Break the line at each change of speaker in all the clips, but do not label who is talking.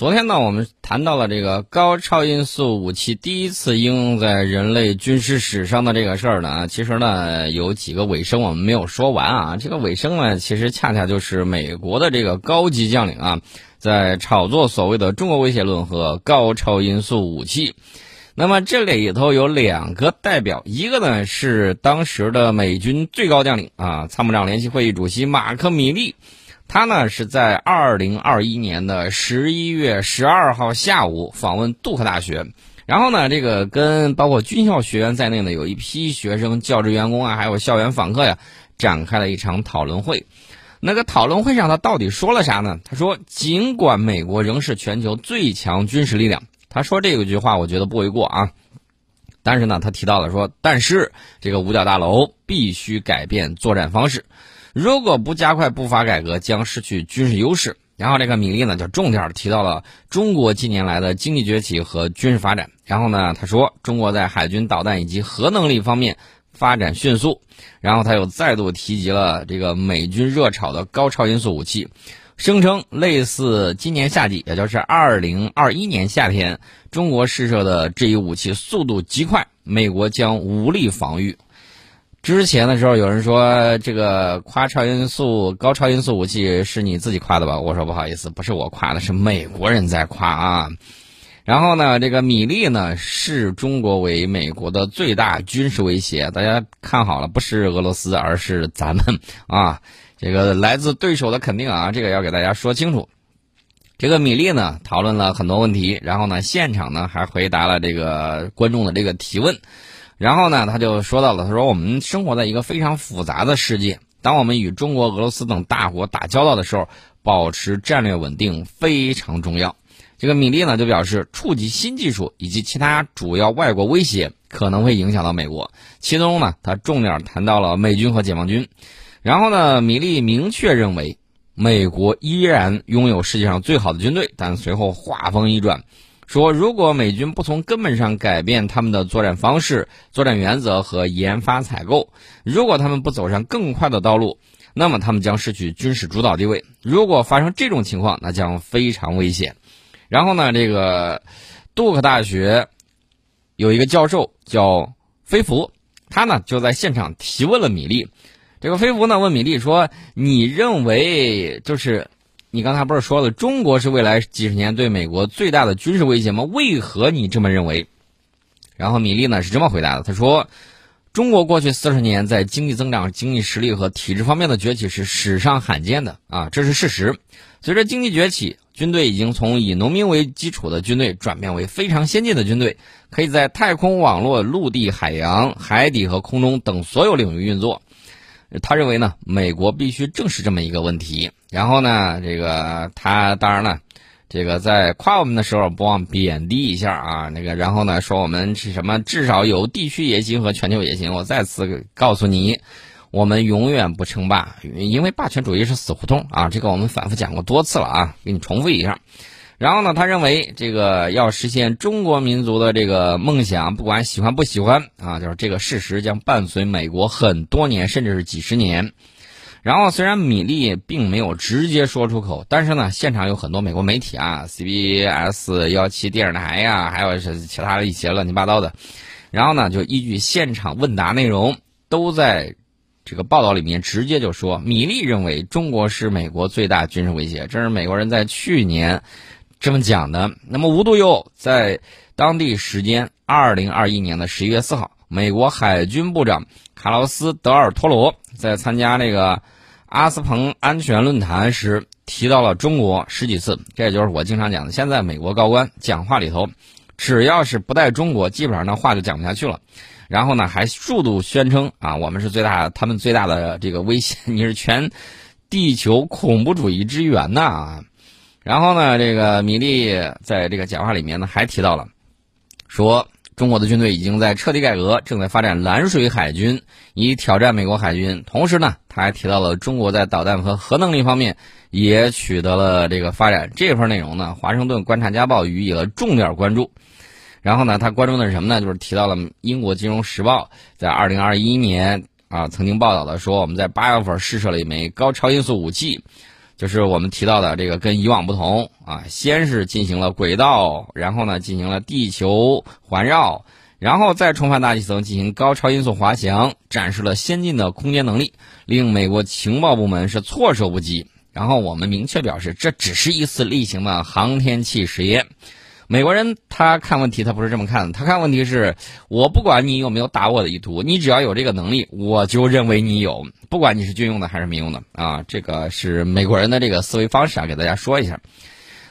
昨天呢，我们谈到了这个高超音速武器第一次应用在人类军事史上的这个事儿呢，其实呢有几个尾声我们没有说完啊。这个尾声呢，其实恰恰就是美国的这个高级将领啊，在炒作所谓的中国威胁论和高超音速武器。那么这里头有两个代表，一个呢是当时的美军最高将领啊，参谋长联席会议主席马克·米利。他呢是在二零二一年的十一月十二号下午访问杜克大学，然后呢，这个跟包括军校学员在内的有一批学生、教职员工啊，还有校园访客呀，展开了一场讨论会。那个讨论会上他到底说了啥呢？他说，尽管美国仍是全球最强军事力量，他说这个句话我觉得不为过啊。但是呢，他提到了说，但是这个五角大楼必须改变作战方式。如果不加快步伐改革，将失去军事优势。然后这个米利呢，就重点提到了中国近年来的经济崛起和军事发展。然后呢，他说中国在海军导弹以及核能力方面发展迅速。然后他又再度提及了这个美军热炒的高超音速武器，声称类似今年夏季，也就是二零二一年夏天，中国试射的这一武器速度极快，美国将无力防御。之前的时候，有人说这个夸超音速、高超音速武器是你自己夸的吧？我说不好意思，不是我夸的，是美国人在夸啊。然后呢，这个米利呢视中国为美国的最大军事威胁，大家看好了，不是俄罗斯，而是咱们啊。这个来自对手的肯定啊，这个要给大家说清楚。这个米利呢讨论了很多问题，然后呢现场呢还回答了这个观众的这个提问。然后呢，他就说到了，他说我们生活在一个非常复杂的世界，当我们与中国、俄罗斯等大国打交道的时候，保持战略稳定非常重要。这个米利呢就表示，触及新技术以及其他主要外国威胁可能会影响到美国，其中呢，他重点谈到了美军和解放军。然后呢，米利明确认为，美国依然拥有世界上最好的军队，但随后话锋一转。说，如果美军不从根本上改变他们的作战方式、作战原则和研发采购，如果他们不走上更快的道路，那么他们将失去军事主导地位。如果发生这种情况，那将非常危险。然后呢，这个杜克大学有一个教授叫菲福，他呢就在现场提问了米利。这个菲福呢问米利说：“你认为就是？”你刚才不是说了，中国是未来几十年对美国最大的军事威胁吗？为何你这么认为？然后米利呢是这么回答的，他说：“中国过去四十年在经济增长、经济实力和体制方面的崛起是史上罕见的啊，这是事实。随着经济崛起，军队已经从以农民为基础的军队转变为非常先进的军队，可以在太空、网络、陆地、海洋、海底和空中等所有领域运作。”他认为呢，美国必须正视这么一个问题。然后呢，这个他当然了，这个在夸我们的时候不忘贬低一下啊。那个然后呢，说我们是什么，至少有地区野心和全球野心。我再次告诉你，我们永远不称霸，因为霸权主义是死胡同啊。这个我们反复讲过多次了啊，给你重复一下。然后呢，他认为这个要实现中国民族的这个梦想，不管喜欢不喜欢啊，就是这个事实将伴随美国很多年，甚至是几十年。然后虽然米利并没有直接说出口，但是呢，现场有很多美国媒体啊，CBS 幺七电视台呀，还有是其他的一些乱七八糟的，然后呢，就依据现场问答内容，都在这个报道里面直接就说，米利认为中国是美国最大军事威胁，这是美国人在去年。这么讲的。那么，无独有偶，在当地时间二零二一年的十一月四号，美国海军部长卡劳斯·德尔托罗在参加那个阿斯彭安全论坛时提到了中国十几次。这也就是我经常讲的，现在美国高官讲话里头，只要是不带中国，基本上那话就讲不下去了。然后呢，还数度宣称啊，我们是最大，他们最大的这个威胁，你是全地球恐怖主义之源呐。然后呢，这个米利在这个讲话里面呢，还提到了，说中国的军队已经在彻底改革，正在发展蓝水海军，以挑战美国海军。同时呢，他还提到了中国在导弹和核能力方面也取得了这个发展。这份内容呢，《华盛顿观察家报》予以了重点关注。然后呢，他关注的是什么呢？就是提到了英国《金融时报》在二零二一年啊曾经报道的说，我们在八月份试射了一枚高超音速武器。就是我们提到的这个跟以往不同啊，先是进行了轨道，然后呢进行了地球环绕，然后再重返大气层进行高超音速滑翔，展示了先进的空间能力，令美国情报部门是措手不及。然后我们明确表示，这只是一次例行的航天器实验。美国人他看问题，他不是这么看的。他看问题是，我不管你有没有打我的意图，你只要有这个能力，我就认为你有，不管你是军用的还是民用的啊。这个是美国人的这个思维方式啊，给大家说一下。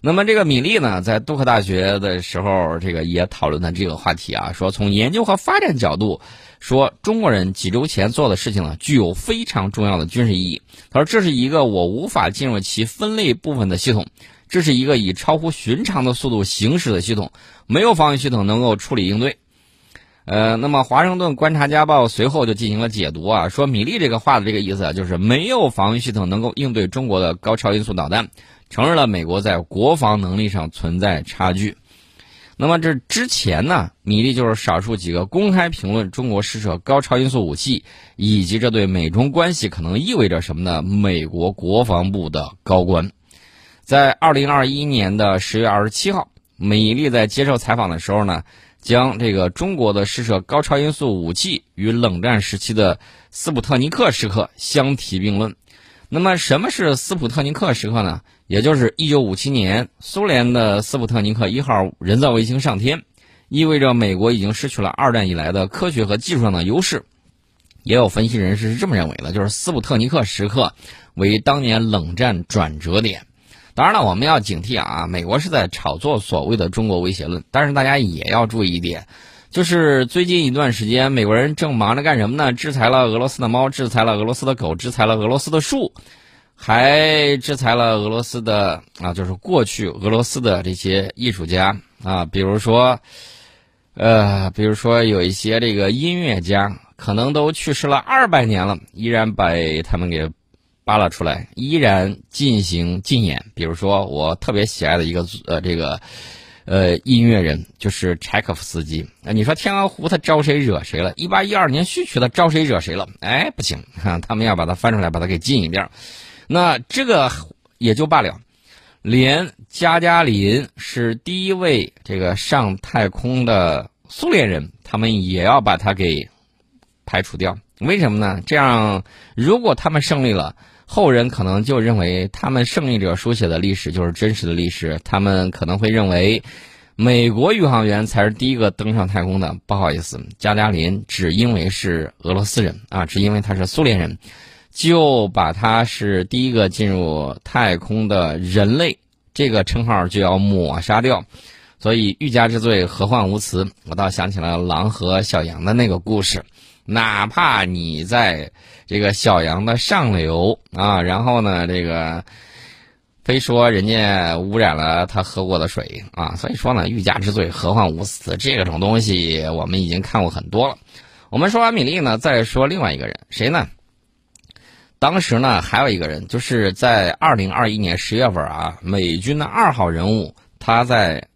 那么这个米利呢，在杜克大学的时候，这个也讨论的这个话题啊，说从研究和发展角度说，中国人几周前做的事情呢，具有非常重要的军事意义。他说，这是一个我无法进入其分类部分的系统。这是一个以超乎寻常的速度行驶的系统，没有防御系统能够处理应对。呃，那么《华盛顿观察家报》随后就进行了解读啊，说米利这个话的这个意思啊，就是没有防御系统能够应对中国的高超音速导弹，承认了美国在国防能力上存在差距。那么这之前呢，米利就是少数几个公开评论中国施舍高超音速武器以及这对美中关系可能意味着什么呢美国国防部的高官。在二零二一年的十月二十七号，米利在接受采访的时候呢，将这个中国的试射高超音速武器与冷战时期的斯普特尼克时刻相提并论。那么，什么是斯普特尼克时刻呢？也就是一九五七年苏联的斯普特尼克一号人造卫星上天，意味着美国已经失去了二战以来的科学和技术上的优势。也有分析人士是这么认为的，就是斯普特尼克时刻为当年冷战转折点。当然了，我们要警惕啊！美国是在炒作所谓的中国威胁论，但是大家也要注意一点，就是最近一段时间，美国人正忙着干什么呢？制裁了俄罗斯的猫，制裁了俄罗斯的狗，制裁了俄罗斯的树，还制裁了俄罗斯的啊，就是过去俄罗斯的这些艺术家啊，比如说，呃，比如说有一些这个音乐家，可能都去世了二百年了，依然被他们给。扒拉出来，依然进行禁演。比如说，我特别喜爱的一个呃，这个呃音乐人就是柴可夫斯基。啊，你说天鹅湖他招谁惹谁了？一八一二年序曲他招谁惹谁了？哎，不行，他们要把它翻出来，把它给禁一遍。那这个也就罢了，连加加林是第一位这个上太空的苏联人，他们也要把它给排除掉。为什么呢？这样，如果他们胜利了。后人可能就认为他们胜利者书写的历史就是真实的历史，他们可能会认为美国宇航员才是第一个登上太空的。不好意思，加加林只因为是俄罗斯人啊，只因为他是苏联人，就把他是第一个进入太空的人类这个称号就要抹杀掉。所以欲加之罪，何患无辞？我倒想起了狼和小羊的那个故事。哪怕你在这个小羊的上流啊，然后呢，这个非说人家污染了他喝过的水啊，所以说呢，欲加之罪，何患无辞？这种东西我们已经看过很多了。我们说完米粒呢，再说另外一个人，谁呢？当时呢，还有一个人，就是在二零二一年十月份啊，美军的二号人物，他在。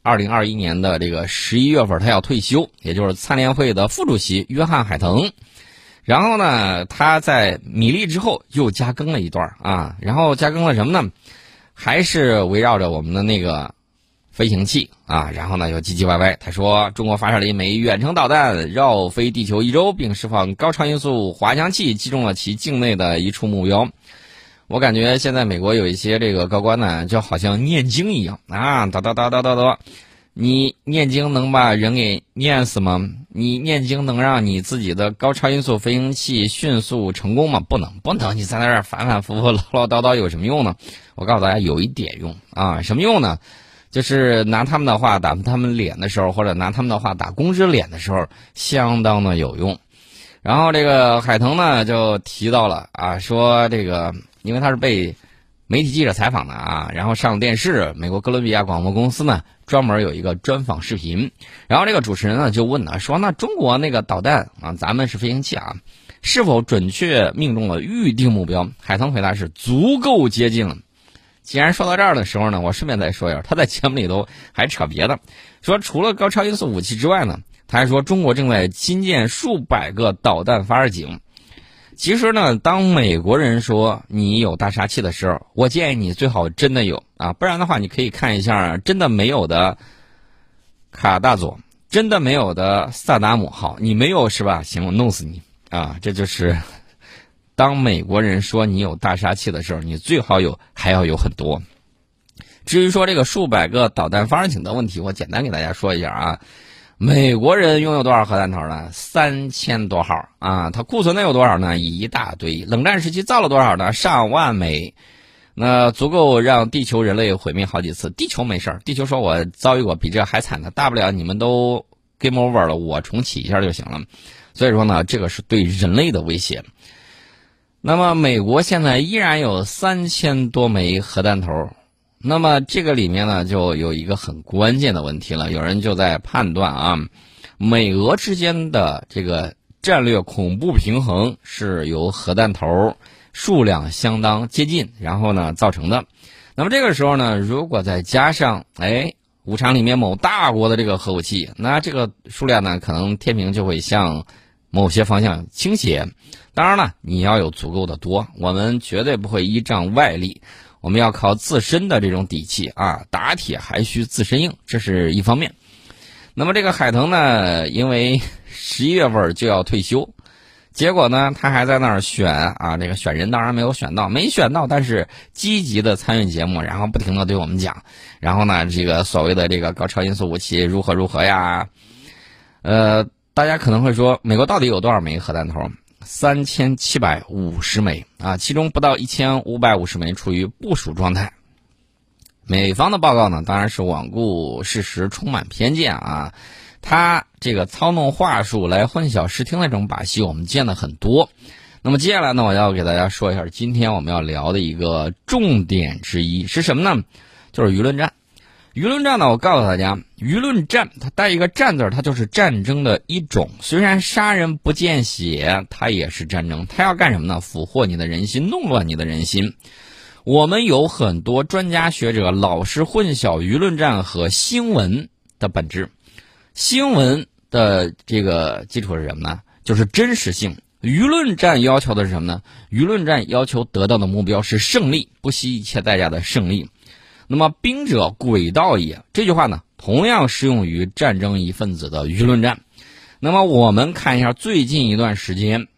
二零二一年的这个十一月份，他要退休，也就是参联会的副主席约翰海腾。然后呢，他在米粒之后又加更了一段啊，然后加更了什么呢？还是围绕着我们的那个飞行器啊，然后呢又唧唧歪歪。他说，中国发射了一枚远程导弹，绕飞地球一周，并释放高超音速滑翔器，击中了其境内的一处目标。我感觉现在美国有一些这个高官呢，就好像念经一样啊，哒哒哒哒哒哒。你念经能把人给念死吗？你念经能让你自己的高超音速飞行器迅速成功吗？不能，不能。你在那儿反反复复唠唠叨叨有什么用呢？我告诉大家，有一点用啊，什么用呢？就是拿他们的话打他们脸的时候，或者拿他们的话打公知脸的时候，相当的有用。然后这个海腾呢，就提到了啊，说这个。因为他是被媒体记者采访的啊，然后上了电视。美国哥伦比亚广播公司呢，专门有一个专访视频。然后这个主持人呢就问呢，说那中国那个导弹啊，咱们是飞行器啊，是否准确命中了预定目标？海腾回答是足够接近了。既然说到这儿的时候呢，我顺便再说一下，他在节目里头还扯别的，说除了高超音速武器之外呢，他还说中国正在新建数百个导弹发射井。其实呢，当美国人说你有大杀器的时候，我建议你最好真的有啊，不然的话，你可以看一下真的没有的卡大佐，真的没有的萨达姆。好，你没有是吧？行，我弄死你啊！这就是当美国人说你有大杀器的时候，你最好有，还要有很多。至于说这个数百个导弹发射井的问题，我简单给大家说一下啊。美国人拥有多少核弹头呢？三千多号啊！它库存的有多少呢？一大堆。冷战时期造了多少呢？上万枚，那足够让地球人类毁灭好几次。地球没事儿，地球说我遭遇过比这还惨的，大不了你们都 game over 了，我重启一下就行了。所以说呢，这个是对人类的威胁。那么美国现在依然有三千多枚核弹头。那么这个里面呢，就有一个很关键的问题了。有人就在判断啊，美俄之间的这个战略恐怖平衡是由核弹头数量相当接近，然后呢造成的。那么这个时候呢，如果再加上哎五常里面某大国的这个核武器，那这个数量呢，可能天平就会向某些方向倾斜。当然了，你要有足够的多，我们绝对不会依仗外力。我们要靠自身的这种底气啊，打铁还需自身硬，这是一方面。那么这个海腾呢，因为十一月份就要退休，结果呢，他还在那儿选啊，这个选人当然没有选到，没选到，但是积极的参与节目，然后不停的对我们讲，然后呢，这个所谓的这个高超音速武器如何如何呀？呃，大家可能会说，美国到底有多少枚核弹头？三千七百五十枚啊，其中不到一千五百五十枚处于部署状态。美方的报告呢，当然是罔顾事实，充满偏见啊。他这个操弄话术来混淆视听的这种把戏，我们见的很多。那么接下来呢，我要给大家说一下，今天我们要聊的一个重点之一是什么呢？就是舆论战。舆论战呢，我告诉大家，舆论战它带一个“战”字，它就是战争的一种。虽然杀人不见血，它也是战争。它要干什么呢？俘获你的人心，弄乱你的人心。我们有很多专家学者老是混淆舆论战和新闻的本质。新闻的这个基础是什么呢？就是真实性。舆论战要求的是什么呢？舆论战要求得到的目标是胜利，不惜一切代价的胜利。那么“兵者，诡道也”这句话呢，同样适用于战争一份子的舆论战。那么我们看一下最近一段时间，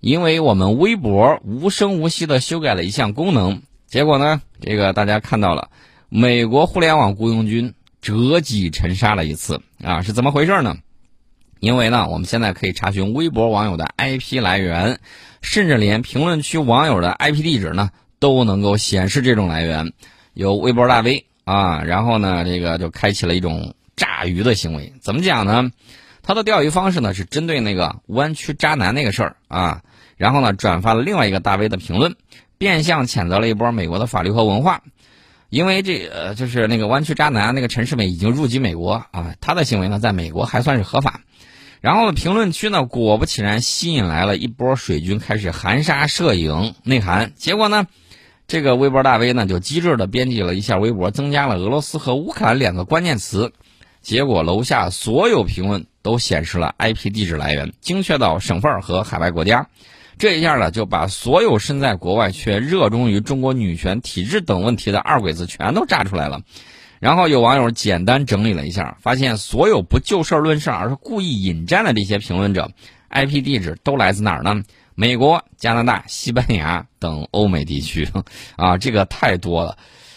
因为我们微博无声无息的修改了一项功能，结果呢，这个大家看到了，美国互联网雇佣军折戟沉沙了一次啊，是怎么回事呢？因为呢，我们现在可以查询微博网友的 IP 来源，甚至连评论区网友的 IP 地址呢，都能够显示这种来源。有微博大 V 啊，然后呢，这个就开启了一种炸鱼的行为。怎么讲呢？他的钓鱼方式呢是针对那个湾区渣男那个事儿啊，然后呢转发了另外一个大 V 的评论，变相谴责了一波美国的法律和文化。因为这呃就是那个湾区渣男那个陈世美已经入籍美国啊，他的行为呢在美国还算是合法。然后评论区呢果不其然吸引来了一波水军，开始含沙射影内涵。结果呢？这个微博大 V 呢，就机智的编辑了一下微博，增加了俄罗斯和乌克兰两个关键词，结果楼下所有评论都显示了 IP 地址来源，精确到省份和海外国家。这一下呢，就把所有身在国外却热衷于中国女权体制等问题的二鬼子全都炸出来了。然后有网友简单整理了一下，发现所有不就事论事而是故意引战的这些评论者，IP 地址都来自哪儿呢？美国、加拿大、西班牙等欧美地区，啊，这个太多了，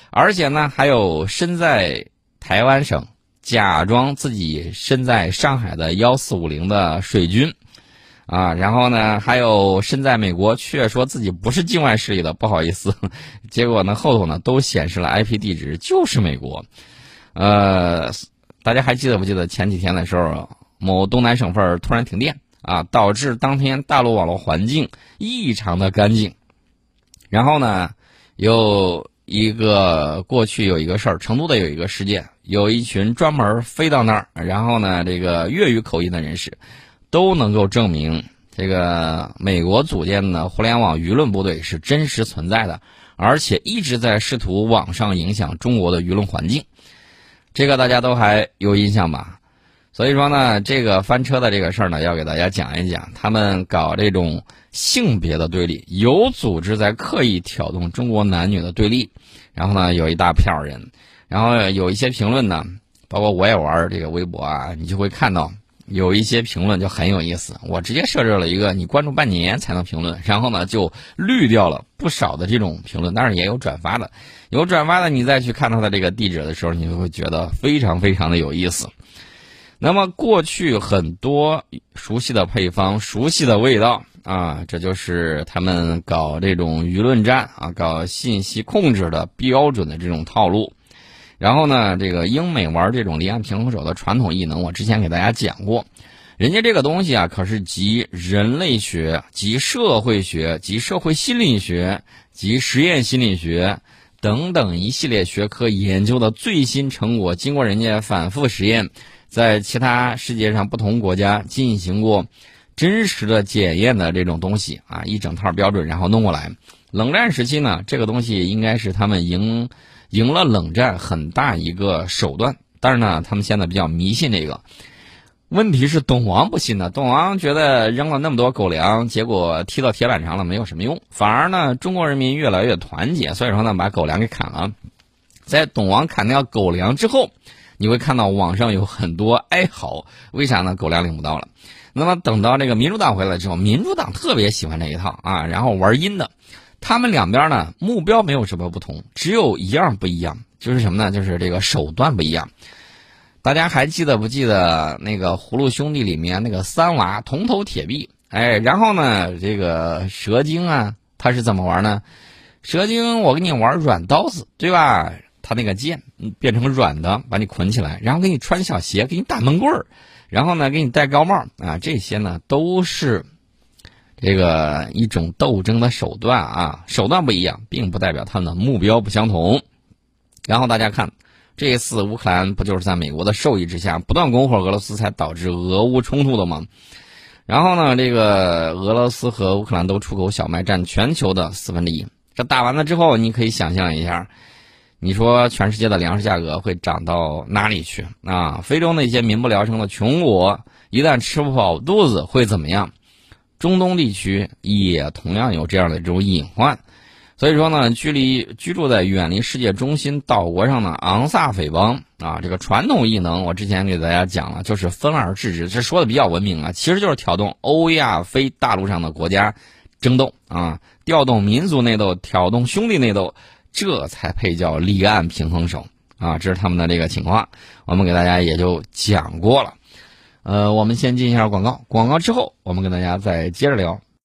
而且呢，还有身在台湾省假装自己身在上海的幺四五零的水军，啊，然后呢，还有身在美国却说自己不是境外势力的，不好意思，结果呢，后头呢都显示了 IP 地址就是美国，呃，大家还记得不记得前几天的时候，某东南省份突然停电？啊，导致当天大陆网络环境异常的干净。然后呢，有一个过去有一个事儿，成都的有一个事件，有一群专门飞到那儿，然后呢，这个粤语口音的人士都能够证明，这个美国组建的互联网舆论部队是真实存在的，而且一直在试图网上影响中国的舆论环境。这个大家都还有印象吧？所以说呢，这个翻车的这个事儿呢，要给大家讲一讲，他们搞这种性别的对立，有组织在刻意挑动中国男女的对立。然后呢，有一大票人，然后有一些评论呢，包括我也玩这个微博啊，你就会看到有一些评论就很有意思。我直接设置了一个你关注半年才能评论，然后呢就滤掉了不少的这种评论，但是也有转发的，有转发的你再去看他的这个地址的时候，你就会觉得非常非常的有意思。那么过去很多熟悉的配方、熟悉的味道啊，这就是他们搞这种舆论战啊、搞信息控制的标准的这种套路。然后呢，这个英美玩这种离岸平衡手的传统异能，我之前给大家讲过，人家这个东西啊，可是集人类学、集社会学、集社会心理学、集实验心理学等等一系列学科研究的最新成果，经过人家反复实验。在其他世界上不同国家进行过真实的检验的这种东西啊，一整套标准，然后弄过来。冷战时期呢，这个东西应该是他们赢赢了冷战很大一个手段。但是呢，他们现在比较迷信这个。问题是董王不信呢，董王觉得扔了那么多狗粮，结果踢到铁板上了，没有什么用。反而呢，中国人民越来越团结，所以说呢，把狗粮给砍了。在董王砍掉狗粮之后。你会看到网上有很多哀嚎，为啥呢？狗粮领不到了。那么等到这个民主党回来之后，民主党特别喜欢这一套啊，然后玩阴的。他们两边呢目标没有什么不同，只有一样不一样，就是什么呢？就是这个手段不一样。大家还记得不记得那个葫芦兄弟里面那个三娃铜头铁臂？哎，然后呢，这个蛇精啊，他是怎么玩呢？蛇精，我给你玩软刀子，对吧？他那个剑变成软的，把你捆起来，然后给你穿小鞋，给你打闷棍儿，然后呢给你戴高帽啊，这些呢都是这个一种斗争的手段啊，手段不一样，并不代表他们的目标不相同。然后大家看，这一次乌克兰不就是在美国的授意之下不断拱火俄罗斯，才导致俄乌冲突的吗？然后呢，这个俄罗斯和乌克兰都出口小麦，占全球的四分之一。这打完了之后，你可以想象一下。你说全世界的粮食价格会涨到哪里去啊？非洲那些民不聊生的穷国，一旦吃不饱肚子会怎么样？中东地区也同样有这样的这种隐患。所以说呢，距离居住在远离世界中心岛国上的昂萨匪帮啊，这个传统异能，我之前给大家讲了，就是分而治之，这说的比较文明啊，其实就是挑动欧亚非大陆上的国家争斗啊，调动民族内斗，挑动兄弟内斗。这才配叫立案平衡手啊！这是他们的这个情况，我们给大家也就讲过了。呃，我们先进一下广告，广告之后我们跟大家再接着聊。